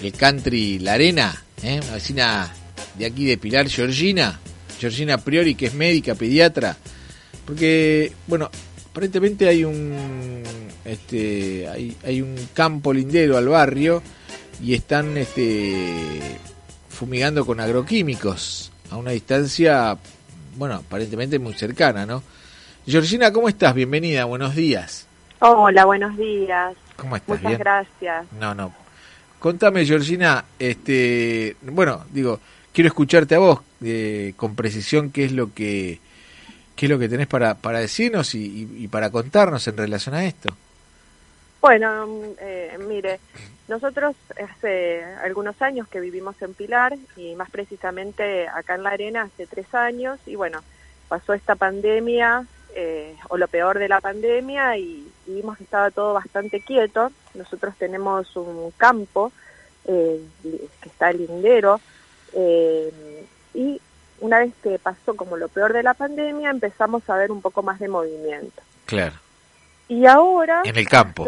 el country La Arena, ¿eh? una vecina de aquí de Pilar, Georgina, Georgina Priori, que es médica, pediatra, porque, bueno, aparentemente hay un, este, hay, hay un campo lindero al barrio y están, este, fumigando con agroquímicos a una distancia, bueno, aparentemente muy cercana, ¿no? Georgina, ¿cómo estás? Bienvenida, buenos días. Hola, buenos días. ¿Cómo estás? Muchas gracias. No, no, Contame, Georgina, este, bueno, digo, quiero escucharte a vos eh, con precisión qué es lo que qué es lo que tenés para, para decirnos y, para contarnos en relación a esto. Bueno, eh, mire, nosotros hace algunos años que vivimos en Pilar y más precisamente acá en La Arena hace tres años y bueno, pasó esta pandemia eh, o lo peor de la pandemia y, vimos que estaba todo bastante quieto. Nosotros tenemos un campo eh, que está lindero eh, y una vez que pasó como lo peor de la pandemia empezamos a ver un poco más de movimiento. Claro. Y ahora... En el campo.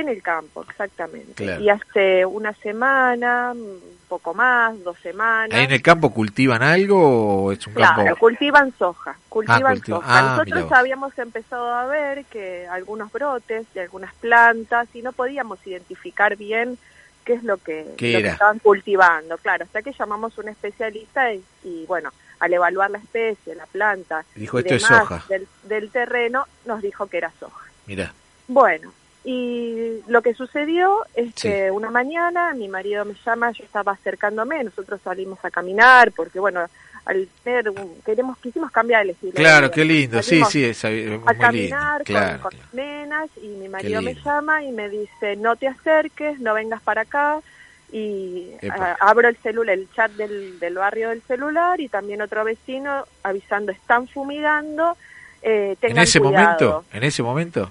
En el campo, exactamente. Y hace una semana, un poco más, dos semanas. ¿Ahí en el campo cultivan algo o es un claro, campo? cultivan soja, cultivan ah, soja. Ah, Nosotros habíamos empezado a ver que algunos brotes de algunas plantas y no podíamos identificar bien qué es lo que, estaban cultivando. Claro, hasta que llamamos a un especialista y, bueno, al evaluar la especie, la planta dijo, esto es soja. Del, del terreno, nos dijo que era soja. Mira. Bueno, y lo que sucedió es que una mañana mi marido me llama, yo estaba acercándome, nosotros salimos a caminar porque bueno, al tener queremos quisimos cambiar el estilo. Claro, qué lindo, sí, sí, es, a caminar con, nenas y mi marido me llama y me dice, "No te acerques, no vengas para acá." Y abro el celular, el chat del, del barrio del celular y también otro vecino avisando, "Están fumigando." Eh, en ese momento, en ese momento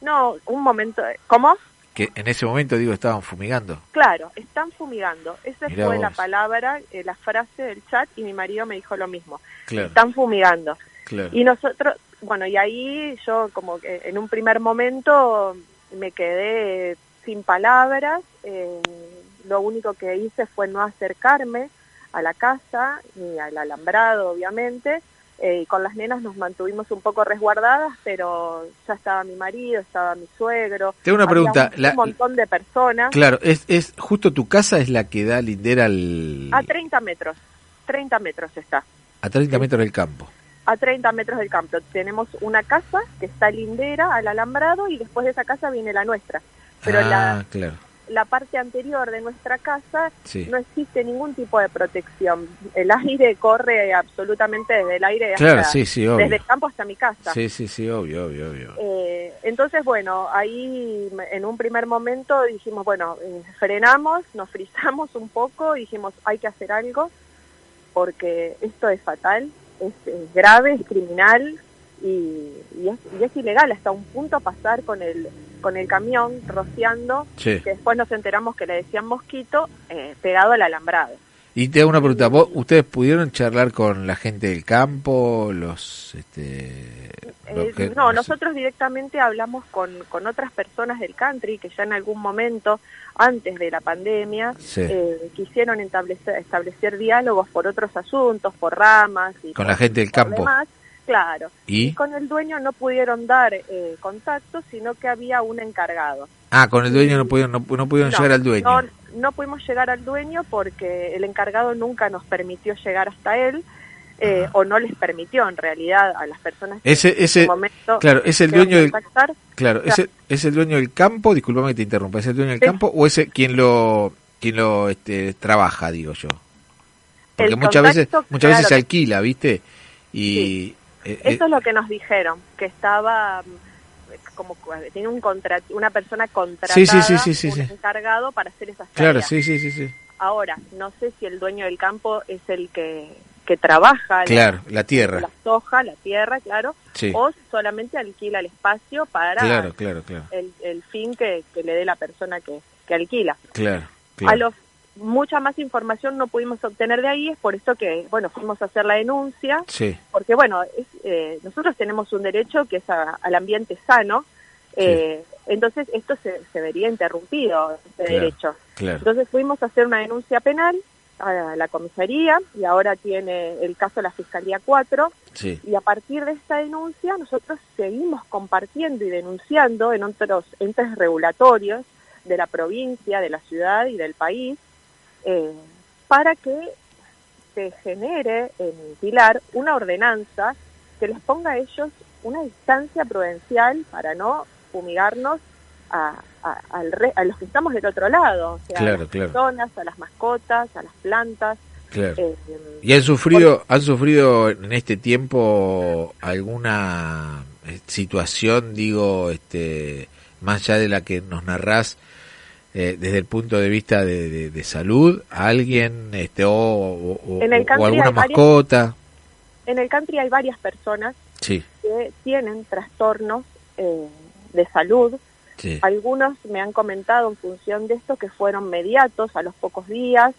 no, un momento. ¿Cómo? Que en ese momento, digo, estaban fumigando. Claro, están fumigando. Esa fue la palabra, eh, la frase del chat y mi marido me dijo lo mismo. Están fumigando. Y nosotros, bueno, y ahí yo como que en un primer momento me quedé sin palabras. Eh, lo único que hice fue no acercarme a la casa ni al alambrado, obviamente, eh, con las nenas nos mantuvimos un poco resguardadas, pero ya estaba mi marido, estaba mi suegro. Tengo una pregunta. Un, montón de personas. Claro, es, es justo tu casa es la que da lindera al... A 30 metros, 30 metros está. A 30 metros del campo. A 30 metros del campo. Tenemos una casa que está lindera al alambrado y después de esa casa viene la nuestra. Pero ah, la, claro la parte anterior de nuestra casa no existe ningún tipo de protección. El aire corre absolutamente desde el aire hasta, desde el campo hasta mi casa. Sí, sí, sí, obvio, obvio, obvio. Eh, entonces, bueno, ahí en un primer momento dijimos, bueno, eh, frenamos, nos frizamos un poco, dijimos, hay que hacer algo porque esto es fatal, es, grave, es criminal y, es, y es ilegal hasta un punto pasar con el con el camión rociando, que después nos enteramos que le decían mosquito, eh, pegado al alambrado. Y te hago una pregunta, ¿Vos, ¿ustedes pudieron charlar con la gente del campo, los... Este, eh, no, nosotros directamente hablamos con, con otras personas del country que ya en algún momento, antes de la pandemia, eh, quisieron establecer, establecer diálogos por otros asuntos, por ramas. Y con la gente del campo. Claro. ¿Y? con el dueño no pudieron dar eh, contacto, sino que había un encargado. Ah, con el dueño no pudieron, no, pudieron llegar al dueño. No, no pudimos llegar al dueño porque el encargado nunca nos permitió llegar hasta él. Eh, o no les permitió en realidad a las personas que ese, ese, en momento claro es el dueño del claro ese, es el dueño del campo disculpame que te interrumpa es el dueño del campo o es quien lo quien lo este, trabaja digo yo porque muchas veces muchas veces se alquila viste y eh, Eso es lo que nos dijeron, que estaba mm, como tiene un una persona contratada, un encargado para hacer esas tareas. Claro, sí, sí, sí, sí. Ahora, no sé si el dueño del campo es el que, que trabaja claro, la, tierra. la soja, la tierra, claro, o solamente alquila el espacio para claro, claro, claro. El, el, fin que, que, le dé la persona que, que alquila. Claro, claro. A los mucha más información no pudimos obtener de ahí, es por esto que, bueno, fuimos a hacer la denuncia, sí. porque, bueno, es, eh, nosotros tenemos un derecho que es al ambiente sano, eh, entonces esto se, se, vería interrumpido, este derecho. Entonces fuimos a hacer una denuncia penal a la comisaría y ahora tiene el caso la Fiscalía 4 y a partir de esta denuncia nosotros seguimos compartiendo y denunciando en otros entes regulatorios de la provincia, de la ciudad y del país eh, para que se genere en Pilar una ordenanza que les ponga a ellos una distancia prudencial para no fumigarnos a, a, los que estamos del otro lado, o sea, a las personas, a las mascotas, a las plantas. Eh, ¿Y han sufrido, han sufrido en este tiempo alguna eh, situación, digo, este, más allá de la que nos narrás, eh, desde el punto de vista de, salud alguien este o, alguna mascota. En el country hay varias personas que tienen trastornos eh, de salud. Algunos me han comentado en función de esto que fueron mediatos a los pocos días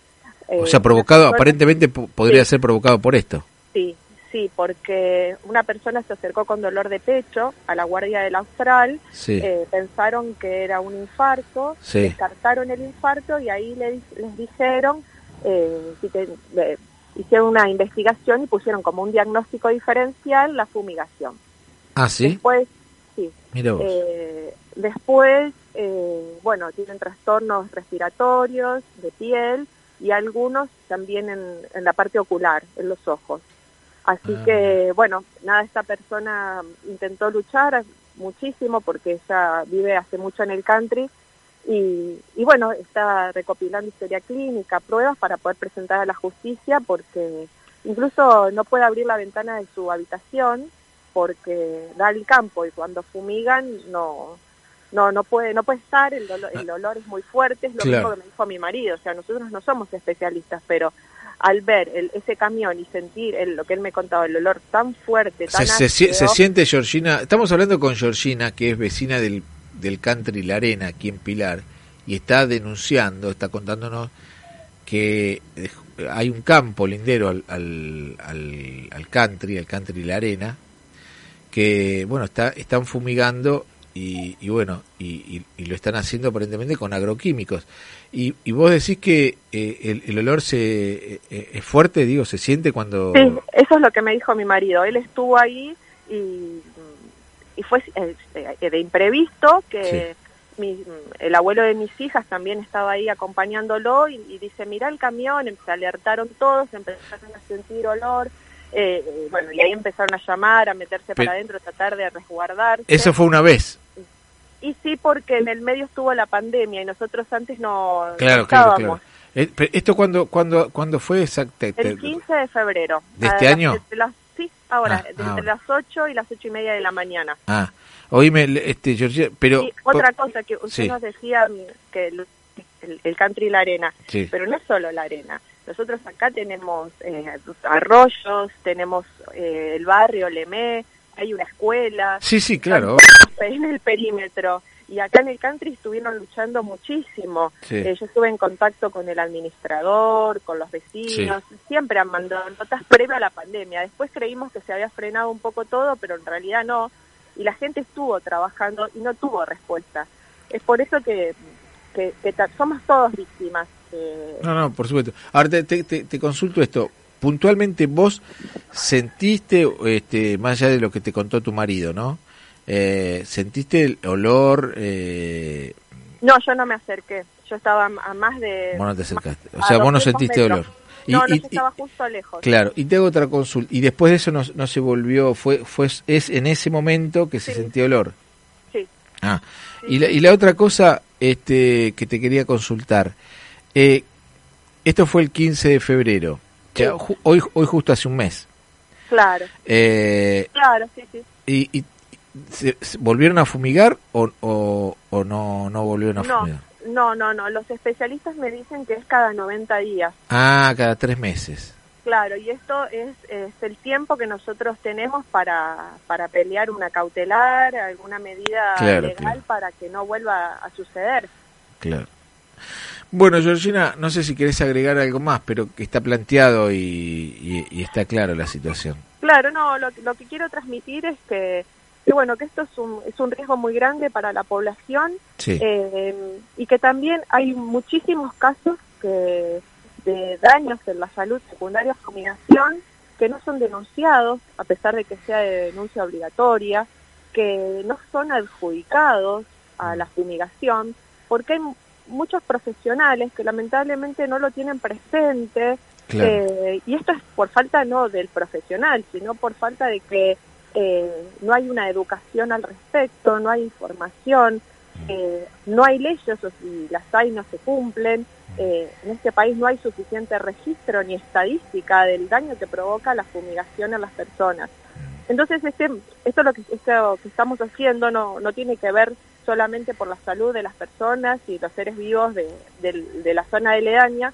o sea provocado aparentemente podría ser provocado por esto. Sí Sí, porque una persona se acercó con dolor de pecho a la guardia del Austral, eh, pensaron que era un infarto, descartaron el infarto y ahí les dijeron, eh, hicieron una investigación y pusieron como un diagnóstico diferencial la fumigación. Ah, sí. Después, sí. Eh, después, bueno, tienen trastornos respiratorios, de piel y algunos también en, en la parte ocular, en los ojos. Así ah. que, bueno, nada, esta persona intentó luchar muchísimo porque ella vive hace mucho en el country y, y, bueno, está recopilando historia clínica, pruebas para poder presentar a la justicia porque incluso no puede abrir la ventana de su habitación porque da el campo y cuando fumigan no no no puede no puede estar el, el olor es muy fuerte es lo mismo que me dijo mi marido o sea nosotros no somos especialistas pero al ver el, ese camión y sentir el, lo que él me contaba, el olor tan fuerte, tan se, se, siente Georgina, estamos hablando con Georgina, que es vecina del, del country La Arena, aquí en Pilar, y está denunciando, está contándonos que eh, hay un campo lindero al, al, al, al country, al country La Arena, que bueno, está, están fumigando y, bueno, y, lo están haciendo aparentemente con agroquímicos. Y, vos decís que eh, el, olor se eh, es fuerte, digo, se siente cuando... Sí, eso es lo que me dijo mi marido. Él estuvo ahí y, y fue eh, de imprevisto que el abuelo de mis hijas también estaba ahí acompañándolo y, dice, mira el camión, se alertaron todos, empezaron a sentir olor. bueno, y ahí empezaron a llamar, a meterse para adentro, tratar de resguardar. Eso fue una vez. Y sí, porque en el medio estuvo la pandemia y nosotros antes no, claro, estábamos. Eh, ¿Esto cuándo cuando, cuando fue exactamente? El 15 de febrero. ¿De este año? sí, ahora, ah, entre las 8 y las ocho y media de la mañana. Ah, oíme, este, Georgia, pero... otra cosa que usted nos decía que el, el, country y la arena, pero no es solo la arena. Nosotros acá tenemos eh, arroyos, tenemos eh, el barrio Lemé, hay una escuela. Sí, sí, claro. En el perímetro. Y acá en el country estuvieron luchando muchísimo. Eh, yo estuve en contacto con el administrador, con los vecinos. Siempre han mandado notas previa a la pandemia. Después creímos que se había frenado un poco todo, pero en realidad no. Y la gente estuvo trabajando y no tuvo respuesta. Es por eso que, que, somos todos víctimas. Eh. No, no, por supuesto. Ahora te, te, te consulto esto puntualmente vos sentiste, este, más allá de lo que te contó tu marido, ¿no? Eh, ¿Sentiste el olor? Eh... No, yo no me acerqué. Yo estaba a más de... Vos no te acercaste. O sea, vos no sentiste olor. Y, no, no, estaba justo lejos. Claro, y te hago otra consulta. Y después de eso no, no se volvió, fue, fue es en ese momento que se sentía olor. Sí. Ah, Y, la, y la otra cosa este, que te quería consultar. Eh, esto fue el 15 de febrero hoy, hoy justo hace un mes. Claro. Eh, claro, sí, sí. ¿Y, se, volvieron a fumigar o, o, no, no volvieron a fumigar? No, no, no. Los especialistas me dicen que es cada 90 días. Ah, cada tres meses. Claro, y esto es, es el tiempo que nosotros tenemos para, para pelear una cautelar, alguna medida Claro, legal claro. para que no vuelva a suceder. Claro. Bueno, Georgina, no sé si querés agregar algo más, pero que está planteado y, y- y está claro la situación. Claro, no, lo, lo que quiero transmitir es que, que, bueno, que esto es un, es un riesgo muy grande para la población Sí, eh, y que también hay muchísimos casos que, de daños en la salud secundaria fumigación que no son denunciados, a pesar de que sea de denuncia obligatoria, que no son adjudicados a la fumigación, porque hay muchos profesionales que lamentablemente no lo tienen presente claro. eh, y esto es por falta no del profesional, sino por falta de que eh, no hay una educación al respecto, no hay información, eh, no hay leyes o si las hay no se cumplen. Eh, en este país no hay suficiente registro ni estadística del daño que provoca la fumigación a las personas. Entonces, este, esto lo que, esto que estamos haciendo no, no tiene que ver solamente por la salud de las personas y los seres vivos de, del- de la zona aledaña,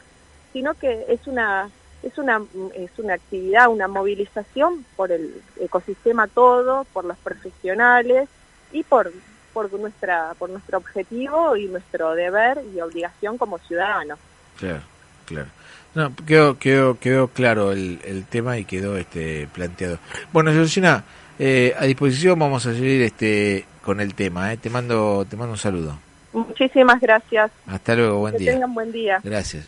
sino que es una es una es una actividad, una movilización por el ecosistema todo, por los profesionales y por por nuestra por nuestro objetivo y nuestro deber y obligación como ciudadanos. Claro, claro. No, quedó, quedó, quedó claro el, el tema y quedó este planteado. Bueno, Georgina, eh, a disposición vamos a seguir este con el tema. Eh. Te mando, te mando un saludo. Muchísimas gracias. Hasta luego, buen que día. tengan buen día. Gracias.